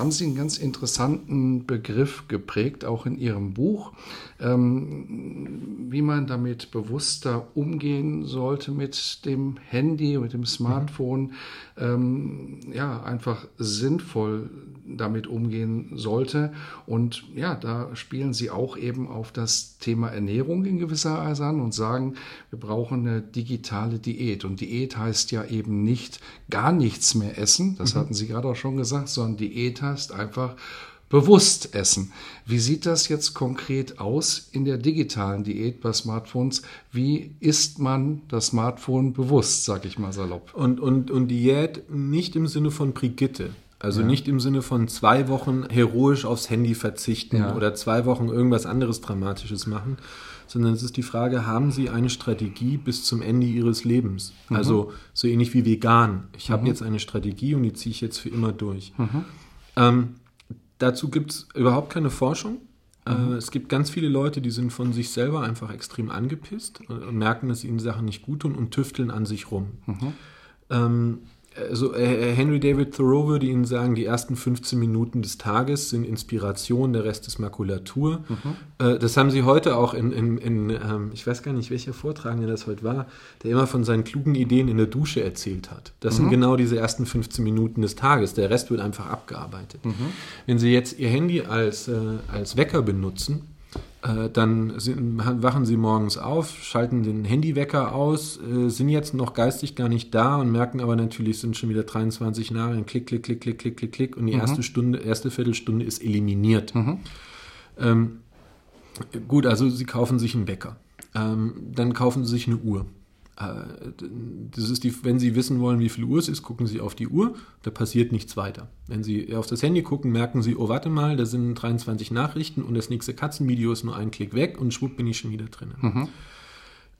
Haben Sie einen ganz interessanten Begriff geprägt, auch in Ihrem Buch, ähm, wie man damit bewusster umgehen sollte mit dem Handy, mit dem Smartphone, mhm. ähm, ja, einfach sinnvoll damit umgehen sollte. Und ja, da spielen Sie auch eben auf das Thema Ernährung in gewisser Weise an und sagen, wir brauchen eine digitale Diät. Und Diät heißt ja eben nicht gar nichts mehr essen, das mhm. hatten Sie gerade auch schon gesagt, sondern Diät heißt einfach bewusst essen. Wie sieht das jetzt konkret aus in der digitalen Diät bei Smartphones? Wie isst man das Smartphone bewusst, sag ich mal salopp? Und, und, und Diät nicht im Sinne von Brigitte. Also ja. nicht im Sinne von zwei Wochen heroisch aufs Handy verzichten ja. oder zwei Wochen irgendwas anderes Dramatisches machen, sondern es ist die Frage, haben Sie eine Strategie bis zum Ende Ihres Lebens? Mhm. Also so ähnlich wie vegan. Ich mhm. habe jetzt eine Strategie und die ziehe ich jetzt für immer durch. Mhm. Ähm, dazu gibt es überhaupt keine Forschung. Äh, mhm. es gibt ganz viele Leute, die sind von sich selber einfach extrem angepisst und merken, dass ihnen Sachen nicht gut tun und tüfteln an sich rum. Mhm. Ähm, also äh, Henry David Thoreau würde Ihnen sagen, die ersten 15 Minuten des Tages sind Inspiration, der Rest ist Makulatur. Mhm. Äh, das haben Sie heute auch in, in, in ähm, ich weiß gar nicht, welcher Vortragende das heute war, der immer von seinen klugen Ideen in der Dusche erzählt hat. Das mhm. sind genau diese ersten 15 Minuten des Tages. Der Rest wird einfach abgearbeitet. Mhm. Wenn Sie jetzt Ihr Handy als, äh, als Wecker benutzen, äh, dann sind, wachen sie morgens auf, schalten den Handywecker aus, äh, sind jetzt noch geistig gar nicht da und merken aber natürlich, sind schon wieder 23 Nachrichten, klick, klick, klick, klick, klick, klick, klick und die mhm. erste Stunde, erste Viertelstunde ist eliminiert. Mhm. Ähm, gut, also sie kaufen sich einen Wecker. Ähm, dann kaufen sie sich eine Uhr. Äh, das ist die, wenn Sie wissen wollen, wie viel Uhr es ist, gucken Sie auf die Uhr, da passiert nichts weiter. Wenn Sie auf das Handy gucken, merken Sie, oh, warte mal, da sind 23 Nachrichten und das nächste Katzenvideo ist nur ein Klick weg und schwupp bin ich schon wieder drin. Mhm.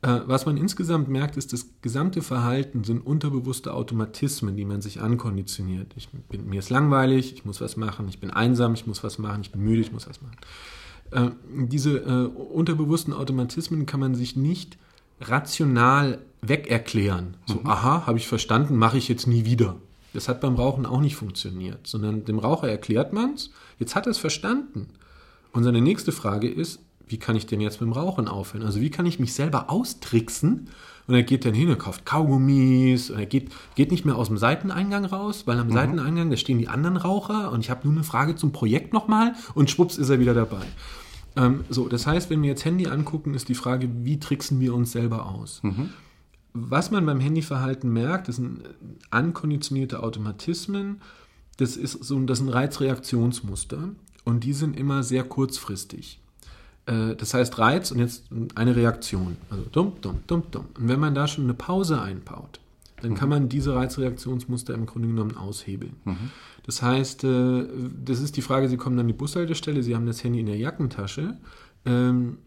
Äh, was man insgesamt merkt, ist, das gesamte Verhalten sind unterbewusste Automatismen, die man sich ankonditioniert. Ich bin, mir ist langweilig, ich muss was machen, ich bin einsam, ich muss was machen, ich bin müde, ich muss was machen. Äh, diese äh, unterbewussten Automatismen kann man sich nicht rational wegerklären. So, mhm. aha, habe ich verstanden, mache ich jetzt nie wieder. Das hat beim Rauchen auch nicht funktioniert, sondern dem Raucher erklärt man es, jetzt hat er es verstanden. Und seine nächste Frage ist, wie kann ich denn jetzt mit dem Rauchen aufhören? Also wie kann ich mich selber austricksen? Und er geht dann hin und kauft Kaugummis und er geht, geht nicht mehr aus dem Seiteneingang raus, weil am mhm. Seiteneingang, da stehen die anderen Raucher und ich habe nur eine Frage zum Projekt nochmal und schwupps ist er wieder dabei. Ähm, so, das heißt, wenn wir jetzt Handy angucken, ist die Frage, wie tricksen wir uns selber aus? Mhm. Was man beim Handyverhalten merkt, das sind ankonditionierte Automatismen, das, ist so, das sind Reizreaktionsmuster und die sind immer sehr kurzfristig. Äh, das heißt Reiz und jetzt eine Reaktion. Also dumm, dumm, dumm, dumm. Und wenn man da schon eine Pause einbaut, dann kann man diese Reizreaktionsmuster im Grunde genommen aushebeln. Mhm. Das heißt, äh, das ist die Frage, Sie kommen an die Bushaltestelle, Sie haben das Handy in der Jackentasche, ähm,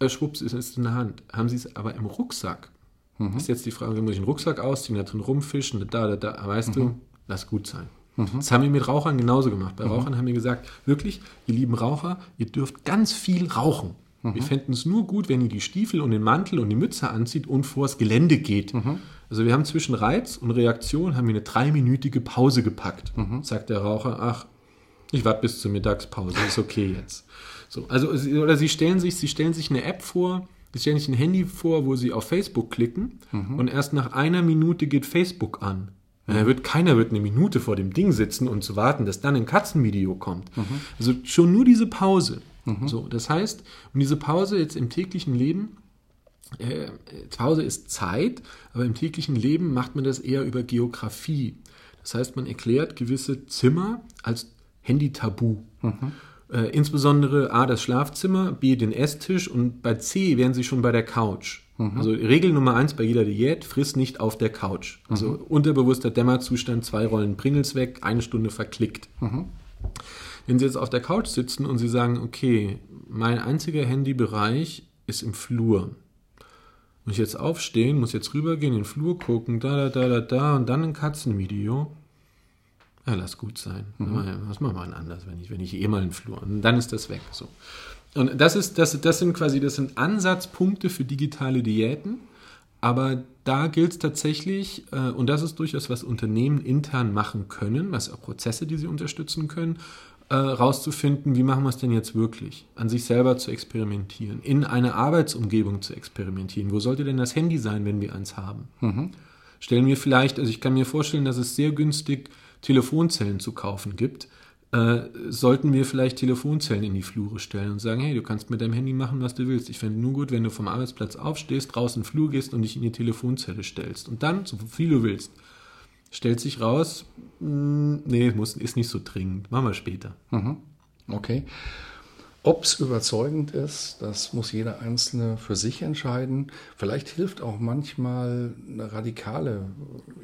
äh, schwupps, ist es in der Hand. Haben Sie es aber im Rucksack? Mhm. Ist jetzt die Frage, muss ich den Rucksack ausziehen, da drin rumfischen, da, da, da, weißt mhm. du, lass gut sein. Mhm. Das haben wir mit Rauchern genauso gemacht. Bei mhm. Rauchern haben wir gesagt, wirklich, ihr lieben Raucher, ihr dürft ganz viel rauchen. Wir mhm. fänden es nur gut, wenn ihr die Stiefel und den Mantel und die Mütze anzieht und vors Gelände geht. Also wir haben zwischen Reiz und Reaktion haben wir eine dreiminütige Pause gepackt. Mhm. Sagt der Raucher, ach, ich warte bis zur Mittagspause, ist okay jetzt. So, also oder sie stellen sich, sie stellen sich eine App vor, sie stellen sich ein Handy vor, wo sie auf Facebook klicken mhm. und erst nach einer Minute geht Facebook an. Mhm. Wird keiner wird eine Minute vor dem Ding sitzen und zu warten, dass dann ein Katzenvideo kommt. Mhm. Also schon nur diese Pause. Mhm. So, das heißt, und diese Pause jetzt im täglichen Leben äh, Pause ist Zeit, aber im täglichen Leben macht man das eher über Geografie. Das heißt, man erklärt gewisse Zimmer als Handy-Tabu. Mhm. Äh, insbesondere A, das Schlafzimmer, B, den Esstisch und bei C wären sie schon bei der Couch. Mhm. Also Regel Nummer eins bei jeder Diät, friss nicht auf der Couch. Also mhm. unterbewusster Dämmerzustand, zwei Rollen Pringles weg, eine Stunde verklickt. Mhm. Wenn Sie jetzt auf der Couch sitzen und Sie sagen, okay, mein einziger Handybereich ist im Flur. Muss ich jetzt aufstehen, muss jetzt rübergehen, in den Flur gucken, da, da, da, da, da und dann ein Katzenvideo. Ja, lass gut sein. Mhm. Was machen wir denn anders, wenn ich, wenn ich eh mal in den Flur und dann ist das weg. So. Und das ist, das, das sind quasi, das sind Ansatzpunkte für digitale Diäten. Aber da gilt es tatsächlich, äh, und das ist durchaus, was Unternehmen intern machen können, was auch Prozesse, die sie unterstützen können, äh, rauszufinden, wie machen wir es denn jetzt wirklich, an sich selber zu experimentieren, in einer Arbeitsumgebung zu experimentieren. Wo sollte denn das Handy sein, wenn wir eins haben? Mhm. Stellen wir vielleicht, also ich kann mir vorstellen, dass es sehr günstig Telefonzellen zu kaufen gibt, äh, sollten wir vielleicht Telefonzellen in die Flure stellen und sagen, hey, du kannst mit deinem Handy machen, was du willst. Ich fände nur gut, wenn du vom Arbeitsplatz aufstehst, draußen in den Flur gehst und dich in die Telefonzelle stellst. Und dann, so viel du willst, stellt sich raus, mh, hm, nee, muss, ist nicht so dringend. Machen wir später. Mhm. Okay. Ob es überzeugend ist, das muss jeder Einzelne für sich entscheiden. Vielleicht hilft auch manchmal eine radikale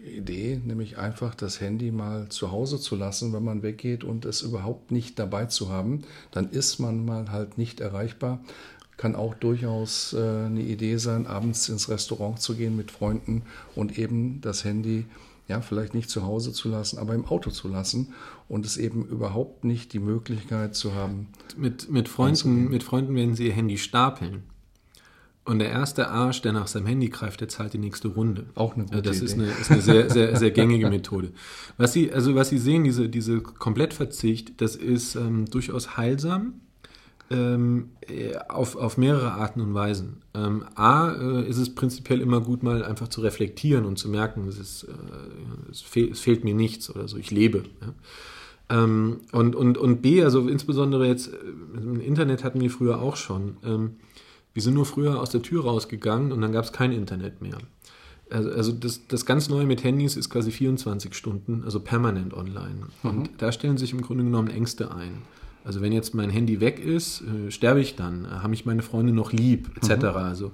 Idee, nämlich einfach das Handy mal zu Hause zu lassen, wenn man weggeht und es überhaupt nicht dabei zu haben. Dann ist man mal halt nicht erreichbar. Kann auch durchaus äh, eine Idee sein, abends ins Restaurant zu gehen mit Freunden und eben das Handy ja, vielleicht nicht zu Hause zu lassen, aber im Auto zu lassen und es eben überhaupt nicht die Möglichkeit zu haben. Mit, mit, Freunden, mit Freunden werden sie ihr Handy stapeln. Und der erste Arsch, der nach seinem Handy greift, der zahlt die nächste Runde. Auch eine gute Das Idee. ist eine, ist eine sehr, sehr, sehr gängige Methode. Was Sie, also was Sie sehen, diese, diese Komplettverzicht, das ist ähm, durchaus heilsam ähm, äh, auf, auf mehrere Arten und Weisen. Ähm, A, äh, ist es prinzipiell immer gut, mal einfach zu reflektieren und zu merken, es, ist, äh, es, fehl, es fehlt mir nichts oder so, ich lebe. Ja? Ähm, und, und, und B, also insbesondere jetzt äh, im Internet hatten wir früher auch schon. Ähm, wir sind nur früher aus der Tür rausgegangen und dann gab es kein Internet mehr. Also, also das, das ganz Neue mit Handys ist quasi 24 Stunden, also permanent online. Mhm. Und da stellen sich im Grunde genommen Ängste ein. Also wenn jetzt mein Handy weg ist, äh, sterbe ich dann, äh, habe ich meine Freunde noch lieb, etc. Mhm. Also,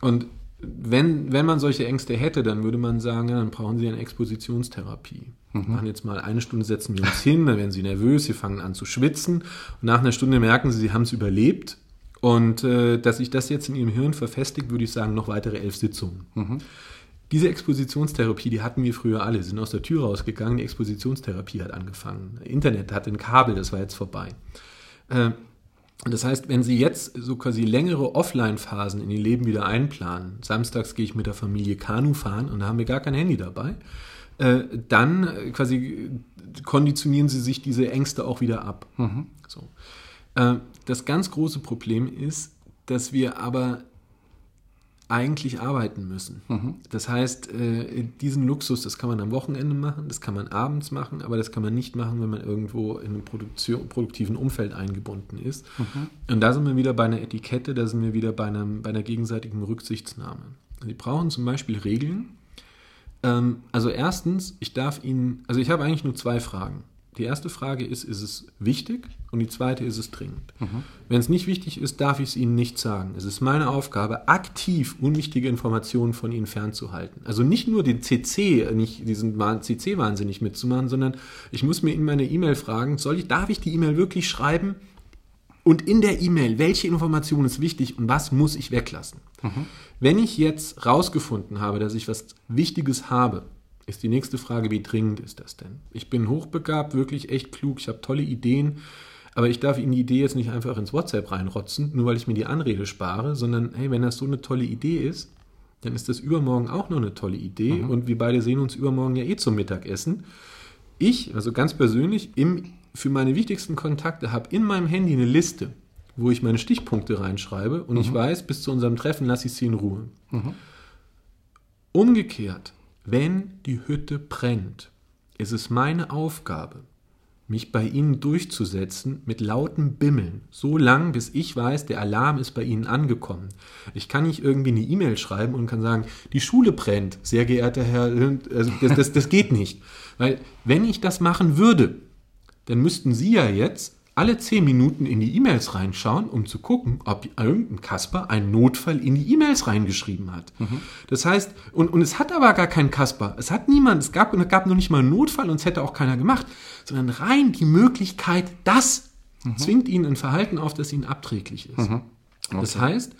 und wenn, wenn man solche Ängste hätte, dann würde man sagen, ja, dann brauchen sie eine Expositionstherapie. Mhm. Machen jetzt mal eine Stunde, setzen wir uns hin, dann werden sie nervös, sie fangen an zu schwitzen und nach einer Stunde merken sie, sie haben es überlebt. Und äh, dass sich das jetzt in ihrem Hirn verfestigt, würde ich sagen, noch weitere elf Sitzungen. Mhm. Diese Expositionstherapie, die hatten wir früher alle, sind aus der Tür rausgegangen, die Expositionstherapie hat angefangen. Internet hat ein Kabel, das war jetzt vorbei. Äh, das heißt, wenn Sie jetzt so quasi längere Offline-Phasen in Ihr Leben wieder einplanen, samstags gehe ich mit der Familie Kanu fahren und da haben wir gar kein Handy dabei, äh, dann quasi konditionieren Sie sich diese Ängste auch wieder ab. Mhm. So. Äh, das ganz große Problem ist, dass wir aber eigentlich arbeiten müssen. Mhm. Das heißt, äh, diesen Luxus, das kann man am Wochenende machen, das kann man abends machen, aber das kann man nicht machen, wenn man irgendwo in einem Produktion, produktiven Umfeld eingebunden ist. Mhm. Und da sind wir wieder bei einer Etikette, da sind wir wieder bei, einem, bei einer gegenseitigen Rücksichtsnahme. Sie brauchen zum Beispiel Regeln. Ähm, also erstens, ich darf Ihnen, also ich habe eigentlich nur zwei Fragen. Die erste Frage ist, ist es wichtig? Und die zweite, ist es dringend? Mhm. Wenn es nicht wichtig ist, darf ich es Ihnen nicht sagen. Es ist meine Aufgabe, aktiv unwichtige Informationen von Ihnen fernzuhalten. Also nicht nur den CC, nicht diesen CC wahnsinnig mitzumachen, sondern ich muss mir in meine E-Mail fragen, soll ich, darf ich die E-Mail wirklich schreiben? Und in der E-Mail, welche Information ist wichtig und was muss ich weglassen? Mhm. Wenn ich jetzt rausgefunden habe, dass ich was Wichtiges habe, ist die nächste Frage, wie dringend ist das denn? Ich bin hochbegabt, wirklich echt klug, ich habe tolle Ideen, aber ich darf Ihnen die Idee jetzt nicht einfach ins WhatsApp reinrotzen, nur weil ich mir die Anrede spare, sondern hey, wenn das so eine tolle Idee ist, dann ist das übermorgen auch noch eine tolle Idee mhm. und wir beide sehen uns übermorgen ja eh zum Mittagessen. Ich, also ganz persönlich, im, für meine wichtigsten Kontakte habe in meinem Handy eine Liste, wo ich meine Stichpunkte reinschreibe und mhm. ich weiß, bis zu unserem Treffen lasse ich sie in Ruhe. Mhm. Umgekehrt wenn die Hütte brennt, ist es meine Aufgabe, mich bei Ihnen durchzusetzen mit lautem Bimmeln, so lang, bis ich weiß, der Alarm ist bei Ihnen angekommen. Ich kann nicht irgendwie eine E-Mail schreiben und kann sagen, die Schule brennt, sehr geehrter Herr, also das, das, das geht nicht. Weil wenn ich das machen würde, dann müssten Sie ja jetzt alle zehn Minuten in die E-Mails reinschauen, um zu gucken, ob irgendein Kasper einen Notfall in die E-Mails reingeschrieben hat. Mhm. Das heißt, und, und es hat aber gar keinen Kasper. Es hat niemand, es gab, es gab noch nicht mal einen Notfall und es hätte auch keiner gemacht, sondern rein die Möglichkeit, das mhm. zwingt ihn ein Verhalten auf, das ihnen abträglich ist. Mhm. Okay. Das heißt,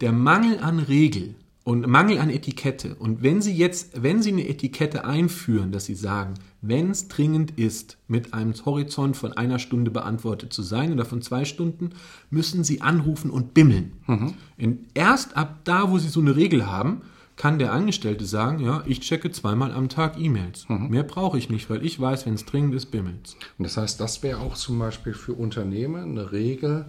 der Mangel an Regel und Mangel an Etikette. Und wenn Sie jetzt, wenn Sie eine Etikette einführen, dass Sie sagen, wenn es dringend ist, mit einem Horizont von einer Stunde beantwortet zu sein oder von zwei Stunden, müssen Sie anrufen und bimmeln. Mhm. erst ab da, wo Sie so eine Regel haben, kann der Angestellte sagen, ja, ich checke zweimal am Tag E-Mails. Mhm. Mehr brauche ich nicht, weil ich weiß, wenn es dringend ist, bimmelt Und das heißt, das wäre auch zum Beispiel für Unternehmen eine Regel,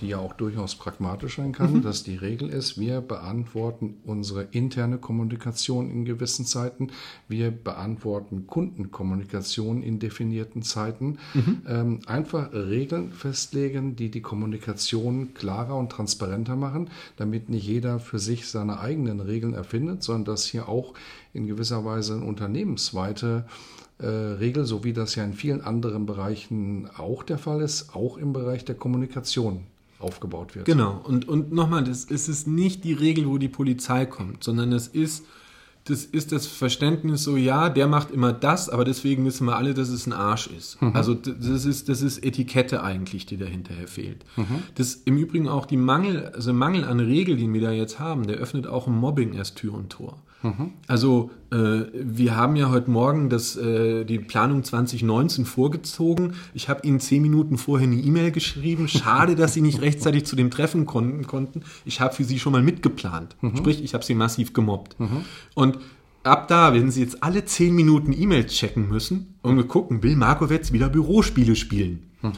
die ja auch durchaus pragmatisch sein kann, mhm. dass die Regel ist, wir beantworten unsere interne Kommunikation in gewissen Zeiten, wir beantworten Kundenkommunikation in definierten Zeiten. Mhm. Ähm, einfach Regeln festlegen, die die Kommunikation klarer und transparenter machen, damit nicht jeder für sich seine eigenen Regeln erfindet, sondern dass hier auch in gewisser Weise eine unternehmensweite äh, Regel, so wie das ja in vielen anderen Bereichen auch der Fall ist, auch im Bereich der Kommunikation aufgebaut wird. Genau. Und, und nochmal, das ist es nicht die Regel, wo die Polizei kommt, sondern es ist, das ist das Verständnis so, ja, der macht immer das, aber deswegen wissen wir alle, dass es ein Arsch ist. Mhm. Also das ist, das ist Etikette eigentlich, die dahinterher fehlt. Mhm. Das im Übrigen auch die Mangel, also Mangel an Regeln, den wir da jetzt haben, der öffnet auch im Mobbing erst Tür und Tor. Also äh, wir haben ja heute Morgen das, äh, die Planung 2019 vorgezogen. Ich habe Ihnen zehn Minuten vorher eine E-Mail geschrieben. Schade, dass Sie nicht rechtzeitig zu dem Treffen konnten. konnten. Ich habe für Sie schon mal mitgeplant. Mhm. Sprich, ich habe Sie massiv gemobbt. Mhm. Und ab da, wenn Sie jetzt alle zehn Minuten E-Mails checken müssen und wir gucken, will Markowitz wieder Bürospiele spielen. Mhm.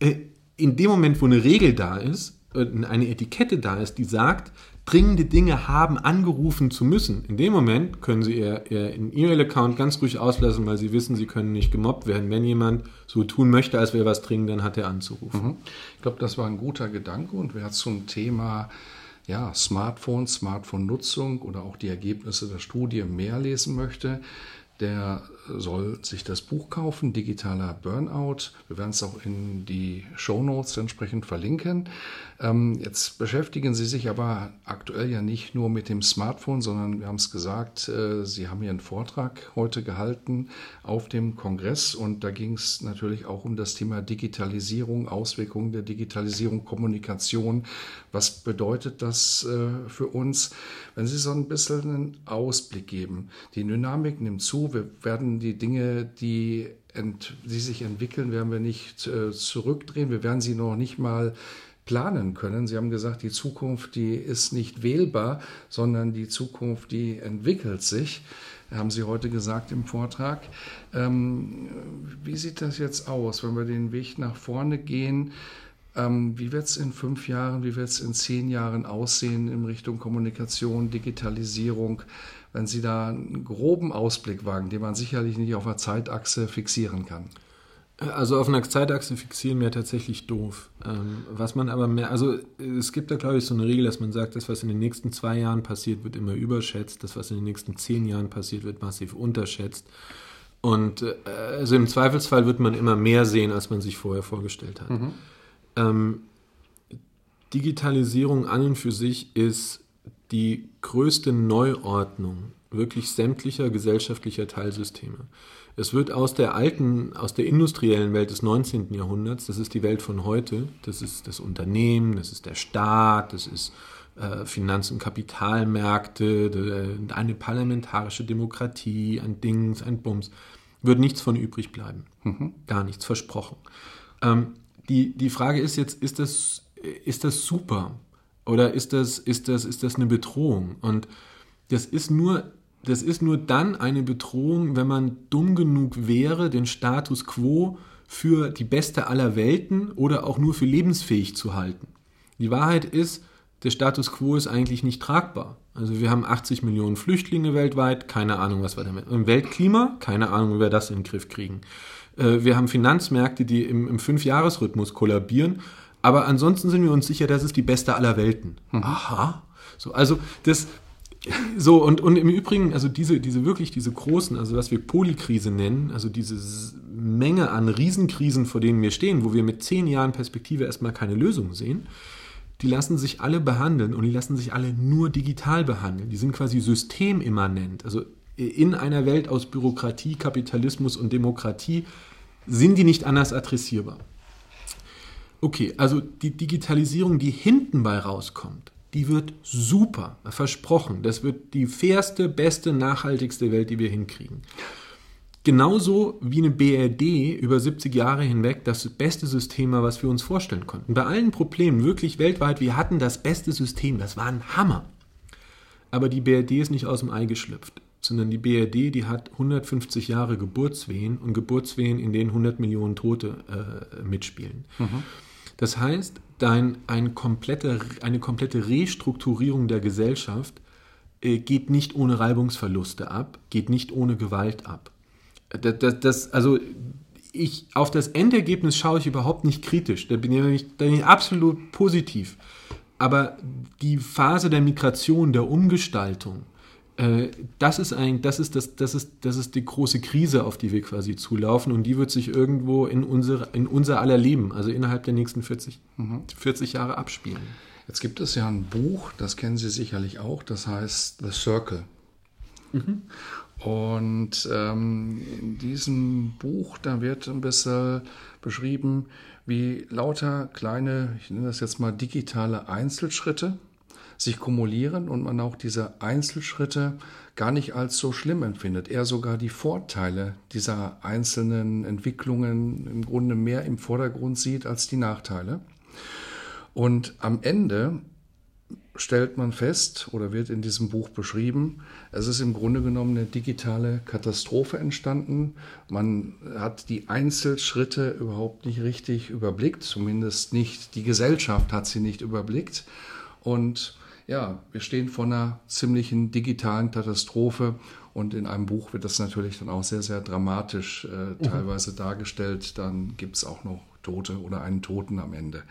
Äh, in dem Moment, wo eine Regel da ist, äh, eine Etikette da ist, die sagt, dringende Dinge haben, angerufen zu müssen. In dem Moment können Sie Ihr, Ihr E-Mail-Account ganz ruhig auslassen, weil Sie wissen, Sie können nicht gemobbt werden. Wenn jemand so tun möchte, als wäre was dringend, dann hat er anzurufen. Mhm. Ich glaube, das war ein guter Gedanke und wer zum Thema ja, Smartphones, Smartphone-Nutzung oder auch die Ergebnisse der Studie mehr lesen möchte, der soll sich das Buch kaufen, Digitaler Burnout. Wir werden es auch in die Show Notes entsprechend verlinken. Ähm, jetzt beschäftigen Sie sich aber aktuell ja nicht nur mit dem Smartphone, sondern wir haben es gesagt, äh, Sie haben hier einen Vortrag heute gehalten auf dem Kongress und da ging es natürlich auch um das Thema Digitalisierung, Auswirkungen der Digitalisierung, Kommunikation. Was bedeutet das äh, für uns? Wenn Sie so ein bisschen einen Ausblick geben. Die Dynamik nimmt zu. Wir werden die Dinge, die, die sich entwickeln, werden wir nicht äh, zurückdrehen. Wir werden sie noch nicht mal planen können. Sie haben gesagt, die Zukunft, die ist nicht wählbar, sondern die Zukunft, die entwickelt sich, haben Sie heute gesagt im Vortrag. Ähm, wie sieht das jetzt aus, wenn wir den Weg nach vorne gehen? Ähm, wie wird es in fünf Jahren, wie wird es in zehn Jahren aussehen in Richtung Kommunikation, Digitalisierung? Wenn Sie da einen groben Ausblick wagen, den man sicherlich nicht auf einer Zeitachse fixieren kann. Also auf einer Zeitachse fixieren wäre tatsächlich doof. Ähm, was man aber mehr, also es gibt da glaube ich so eine Regel, dass man sagt, das was in den nächsten zwei Jahren passiert, wird immer überschätzt, das was in den nächsten zehn Jahren passiert, wird massiv unterschätzt. Und äh, also im Zweifelsfall wird man immer mehr sehen, als man sich vorher vorgestellt hat. Mhm. Ähm, Digitalisierung an und für sich ist die größte Neuordnung wirklich sämtlicher gesellschaftlicher Teilsysteme. Es wird aus der alten, aus der industriellen Welt des 19. Jahrhunderts, das ist die Welt von heute, das ist das Unternehmen, das ist der Staat, das ist äh, Finanz- und Kapitalmärkte, eine parlamentarische Demokratie, ein Dings, ein Bums, wird nichts von übrig bleiben. Mhm. Gar nichts, versprochen. Ähm, die, die Frage ist jetzt, ist das, ist das super? Oder ist das, ist, das, ist das eine Bedrohung? Und das ist nur das ist nur dann eine Bedrohung, wenn man dumm genug wäre, den Status quo für die beste aller Welten oder auch nur für lebensfähig zu halten. Die Wahrheit ist, der Status quo ist eigentlich nicht tragbar. Also wir haben 80 Millionen Flüchtlinge weltweit, keine Ahnung, was wir damit. Im Weltklima, keine Ahnung, wie wir das in den Griff kriegen. Äh, wir haben Finanzmärkte, die im, im Fünfjahresrhythmus kollabieren, aber ansonsten sind wir uns sicher, das ist die beste aller Welten. Mhm. Aha. So, also das, so, und, und im Übrigen, also diese, diese wirklich, diese großen, also was wir Polykrise nennen, also diese Menge an Riesenkrisen, vor denen wir stehen, wo wir mit zehn Jahren Perspektive erstmal keine Lösung sehen, die lassen sich alle behandeln und die lassen sich alle nur digital behandeln. Die sind quasi systemimmanent. Also in einer Welt aus Bürokratie, Kapitalismus und Demokratie sind die nicht anders adressierbar. Okay, also die Digitalisierung, die hinten bei rauskommt, die wird super, versprochen. Das wird die fairste, beste, nachhaltigste Welt, die wir hinkriegen. Genauso wie eine BRD über 70 Jahre hinweg das beste System war, was wir uns vorstellen konnten. Bei allen Problemen, wirklich weltweit, wir hatten das beste System, das war ein Hammer. Aber die BRD ist nicht aus dem Ei geschlüpft, sondern die BRD, die hat 150 Jahre Geburtswehen und Geburtswehen, in denen 100 Millionen Tote äh, mitspielen. Mhm. Das heißt, dein, ein komplette, eine komplette Restrukturierung der Gesellschaft äh, geht nicht ohne Reibungsverluste ab, geht nicht ohne Gewalt ab. Das, das, das, also ich, auf das Endergebnis schaue ich überhaupt nicht kritisch, da bin ich, da bin ich absolut positiv. Aber die Phase der Migration, der Umgestaltung, das ist eigentlich, das ist das, das ist, das ist die große Krise, auf die wir quasi zulaufen und die wird sich irgendwo in unser, in unser aller Leben, also innerhalb der nächsten 40, mhm. 40 Jahre abspielen. Jetzt gibt es ja ein Buch, das kennen Sie sicherlich auch, das heißt The Circle. Mhm. Und ähm, in diesem Buch, da wird ein bisschen beschrieben, wie lauter kleine, ich nenne das jetzt mal digitale Einzelschritte, sich kumulieren und man auch diese Einzelschritte gar nicht als so schlimm empfindet. Er sogar die Vorteile dieser einzelnen Entwicklungen im Grunde mehr im Vordergrund sieht als die Nachteile. Und am Ende stellt man fest oder wird in diesem Buch beschrieben, es ist im Grunde genommen eine digitale Katastrophe entstanden. Man hat die Einzelschritte überhaupt nicht richtig überblickt, zumindest nicht die Gesellschaft hat sie nicht überblickt. Und ja, wir stehen vor einer ziemlichen digitalen Katastrophe und in einem Buch wird das natürlich dann auch sehr, sehr dramatisch äh, mhm. teilweise mhm. dargestellt. Dann gibt es auch noch Tote oder einen Toten am Ende,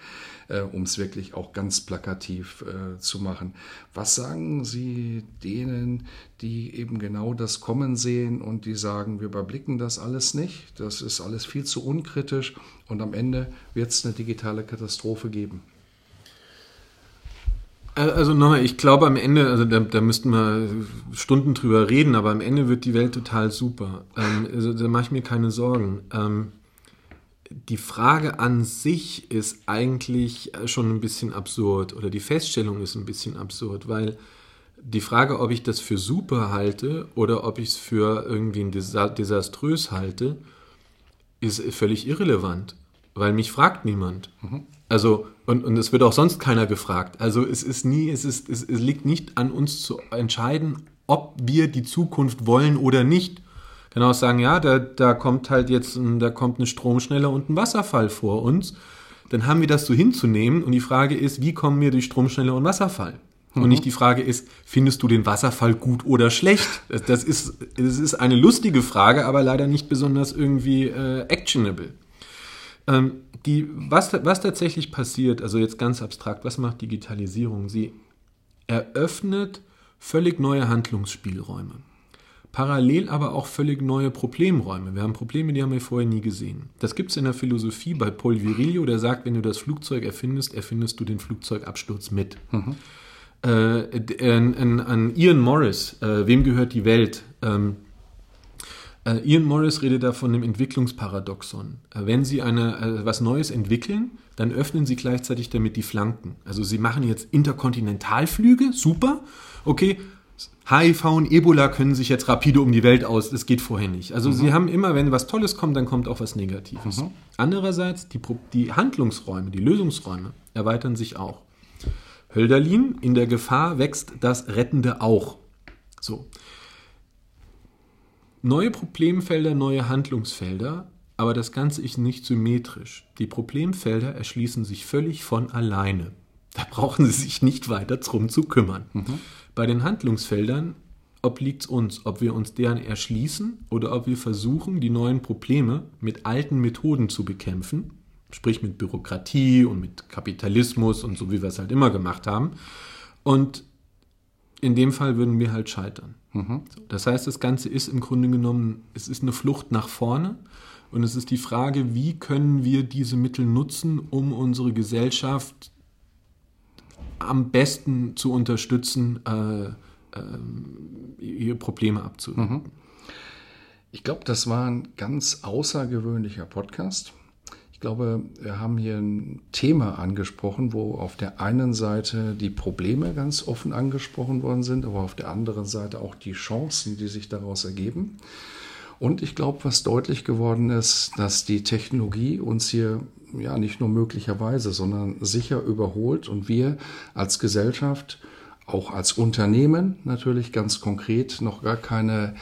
äh, um es wirklich auch ganz plakativ äh, zu machen. Was sagen Sie denen, die eben genau das kommen sehen und die sagen, wir überblicken das alles nicht, das ist alles viel zu unkritisch und am Ende wird es eine digitale Katastrophe geben? Also nochmal, ich glaube am Ende, also da, da müssten wir Stunden drüber reden, aber am Ende wird die Welt total super. Ähm, also da mache ich mir keine Sorgen. Ähm, die Frage an sich ist eigentlich schon ein bisschen absurd oder die Feststellung ist ein bisschen absurd, weil die Frage, ob ich das für super halte oder ob ich es für irgendwie ein desaströs halte, ist völlig irrelevant, weil mich fragt niemand. Mhm. Also, und, und es wird auch sonst keiner gefragt. Also es ist nie, es ist, es, es liegt nicht an uns zu entscheiden, ob wir die Zukunft wollen oder nicht. Kann auch sagen, ja, da, da kommt halt jetzt, da kommt eine Stromschnelle und ein Wasserfall vor uns. Dann haben wir das so hinzunehmen und die Frage ist, wie kommen wir durch Stromschnelle und Wasserfall? Mhm. Und nicht die Frage ist, findest du den Wasserfall gut oder schlecht? Das ist, das ist eine lustige Frage, aber leider nicht besonders irgendwie äh, actionable. Ähm, die, was, was tatsächlich passiert, also jetzt ganz abstrakt, was macht Digitalisierung? Sie eröffnet völlig neue Handlungsspielräume. Parallel aber auch völlig neue Problemräume. Wir haben Probleme, die haben wir vorher nie gesehen. Das gibt es in der Philosophie bei Paul Virilio, der sagt, wenn du das Flugzeug erfindest, erfindest du den Flugzeugabsturz mit. Mhm. Äh, an, an, Ian Morris, äh, Wem gehört die Welt? Ähm, äh, Ian Morris redet da von dem Entwicklungsparadoxon. Äh, wenn Sie eine, äh, was Neues entwickeln, dann öffnen Sie gleichzeitig damit die Flanken. Also Sie machen jetzt Interkontinentalflüge, super. Okay, HIV und Ebola können sich jetzt rapide um die Welt aus, das geht vorher nicht. Also mhm. Sie haben immer, wenn was Tolles kommt, dann kommt auch was Negatives. Mhm. Andererseits, die, die Handlungsräume, die Lösungsräume erweitern sich auch. Hölderlin, in der Gefahr wächst das Rettende auch. So. Neue Problemfelder, neue Handlungsfelder, aber das Ganze ist nicht symmetrisch. Die Problemfelder erschließen sich völlig von alleine. Da brauchen Sie sich nicht weiter drum zu kümmern. Mhm. Bei den Handlungsfeldern obliegt es uns, ob wir uns deren erschließen oder ob wir versuchen, die neuen Probleme mit alten Methoden zu bekämpfen, sprich mit Bürokratie und mit Kapitalismus und so wie wir es halt immer gemacht haben. Und in dem Fall würden wir halt scheitern. Mhm. Das heißt, das Ganze ist im Grunde genommen, es ist eine Flucht nach vorne Und es ist die Frage, wie können wir diese Mittel nutzen, um unsere Gesellschaft am besten zu unterstützen, äh, äh, ihre Probleme abzuwenden. Mhm. Ich glaube, das war ein ganz außergewöhnlicher Podcast. Ich glaube, wir haben hier ein Thema angesprochen, wo auf der einen Seite die Probleme ganz offen angesprochen worden sind, aber auf der anderen Seite auch die Chancen, die sich daraus ergeben. Und ich glaube, was deutlich geworden ist, dass die Technologie uns hier ja nicht nur möglicherweise, sondern sicher überholt und wir als Gesellschaft, auch als Unternehmen natürlich ganz konkret noch gar keine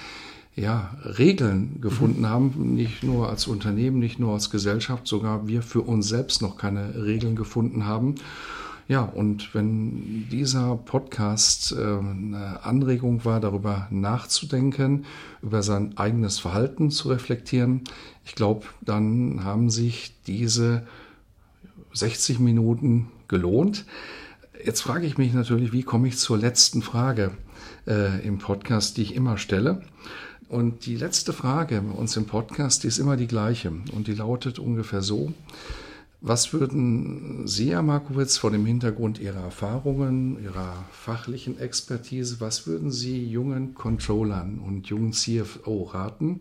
ja, Regeln gefunden mhm. haben, nicht nur als Unternehmen, nicht nur als Gesellschaft, sogar wir für uns selbst noch keine Regeln gefunden haben. Ja, und wenn dieser Podcast äh, eine Anregung war, darüber nachzudenken, über sein eigenes Verhalten zu reflektieren, ich glaube, dann haben sich diese 60 Minuten gelohnt. Jetzt frage ich mich natürlich, wie komme ich zur letzten Frage äh, im Podcast, die ich immer stelle. Und die letzte Frage uns im Podcast, die ist immer die gleiche und die lautet ungefähr so. Was würden Sie, Herr Markowitz, vor dem Hintergrund Ihrer Erfahrungen, Ihrer fachlichen Expertise, was würden Sie jungen Controllern und jungen CFO raten?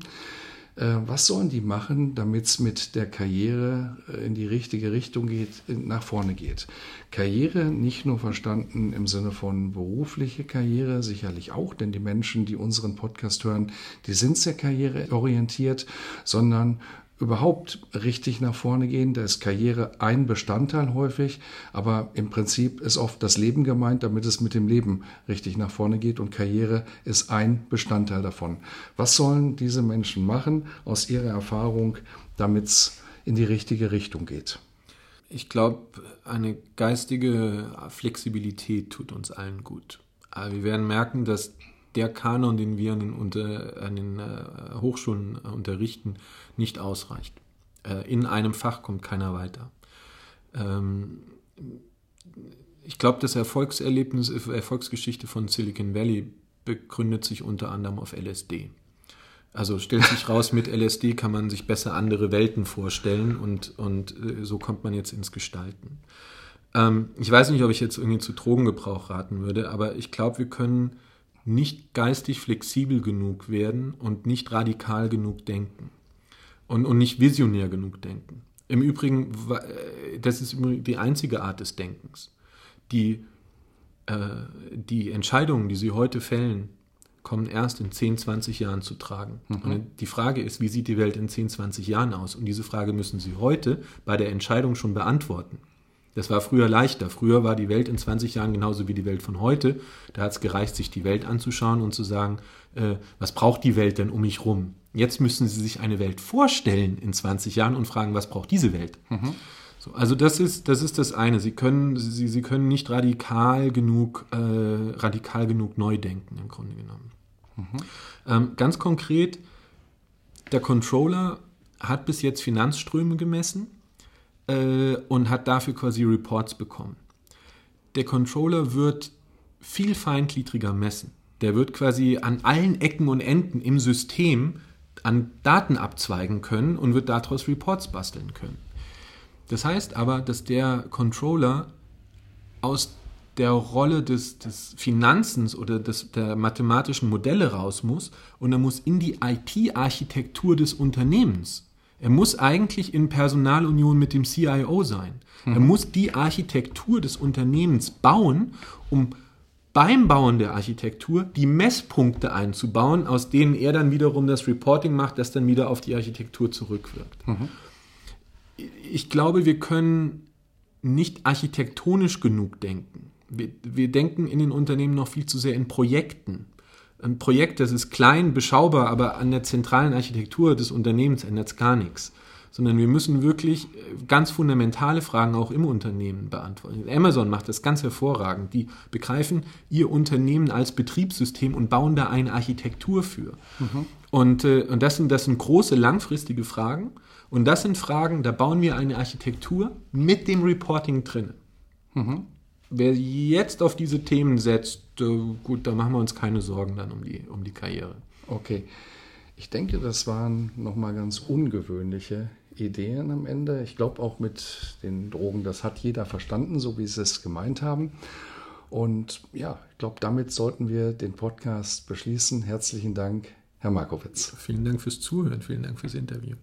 Äh, was sollen die machen, damit es mit der Karriere äh, in die richtige Richtung geht, nach vorne geht? Karriere nicht nur verstanden im Sinne von berufliche Karriere, sicherlich auch, denn die Menschen, die unseren Podcast hören, die sind sehr karriereorientiert, sondern überhaupt richtig nach vorne gehen. Da ist Karriere ein Bestandteil häufig, aber im Prinzip ist oft das Leben gemeint, damit es mit dem Leben richtig nach vorne geht und Karriere ist ein Bestandteil davon. Was sollen diese Menschen machen aus ihrer Erfahrung, damit es in die richtige Richtung geht? Ich glaube, eine geistige Flexibilität tut uns allen gut. Aber wir werden merken, dass der Kanon, den wir an den, unter, an den äh, Hochschulen äh, unterrichten, nicht ausreicht. Äh, in einem Fach kommt keiner weiter. Ähm, ich glaube, das Erfolgserlebnis, Erfolgsgeschichte von Silicon Valley begründet sich unter anderem auf LSD. Also stellt sich raus, mit LSD kann man sich besser andere Welten vorstellen und, und äh, so kommt man jetzt ins Gestalten. Ähm, ich weiß nicht, ob ich jetzt irgendwie zu Drogengebrauch raten würde, aber ich glaube, wir können nicht geistig flexibel genug werden und nicht radikal genug denken und, und nicht visionär genug denken. Im Übrigen, äh, das ist die einzige Art des Denkens. Die, äh, die Entscheidungen, die Sie heute fällen, kommen erst in 10, 20 Jahren zu tragen. Mhm. Und die Frage ist, wie sieht die Welt in 10, 20 Jahren aus? Und diese Frage müssen Sie heute bei der Entscheidung schon beantworten. Das war früher leichter. Früher war die Welt in 20 Jahren genauso wie die Welt von heute. Da hat es gereicht, sich die Welt anzuschauen und zu sagen, äh, was braucht die Welt denn um mich rum? Jetzt müssen Sie sich eine Welt vorstellen in 20 Jahren und fragen, was braucht diese Welt? Mhm. So, also das ist, das ist das eine. Sie können, Sie, Sie können nicht radikal genug, äh, radikal genug neu denken, im Grunde genommen. Mhm. Ähm, ganz konkret, der Controller hat bis jetzt Finanzströme gemessen äh, und hat dafür quasi Reports bekommen. Der Controller wird viel feingliedriger messen. Der wird quasi an allen Ecken und Enden im System an Daten abzweigen können und wird daraus Reports basteln können. Das heißt aber, dass der Controller aus der Rolle des, des Finanzens oder des, der mathematischen Modelle raus muss und er muss in die IT-Architektur des Unternehmens er muss eigentlich in Personalunion mit dem CIO sein. Mhm. Er muss die Architektur des Unternehmens bauen, um beim Bauen der Architektur die Messpunkte einzubauen, aus denen er dann wiederum das Reporting macht, das dann wieder auf die Architektur zurückwirkt. Mhm. Ich glaube, wir können nicht architektonisch genug denken. Wir, wir denken in den Unternehmen noch viel zu sehr in Projekten ein Projekt, das ist klein, beschaubar, aber an der zentralen Architektur des Unternehmens ändert es gar nichts. Sondern wir müssen wirklich äh, ganz fundamentale Fragen auch im Unternehmen beantworten. Amazon macht das ganz hervorragend. Die begreifen ihr Unternehmen als Betriebssystem und bauen da eine Architektur für. Mhm. Und, äh, und das, sind, das sind große, langfristige Fragen. Und das sind Fragen, da bauen wir eine Architektur mit dem Reporting drin. Mhm wer jetzt auf diese Themen setzt, äh, gut, da machen wir uns keine Sorgen dann um die, um die Karriere. Okay. Ich denke, das waren nochmal ganz ungewöhnliche Ideen am Ende. Ich glaube auch mit den Drogen, das hat jeder verstanden, so wie sie es gemeint haben. Und ja, ich glaube, damit sollten wir den Podcast beschließen. Herzlichen Dank, Herr Markowitz. Vielen Dank fürs Zuhören, vielen Dank fürs Interview.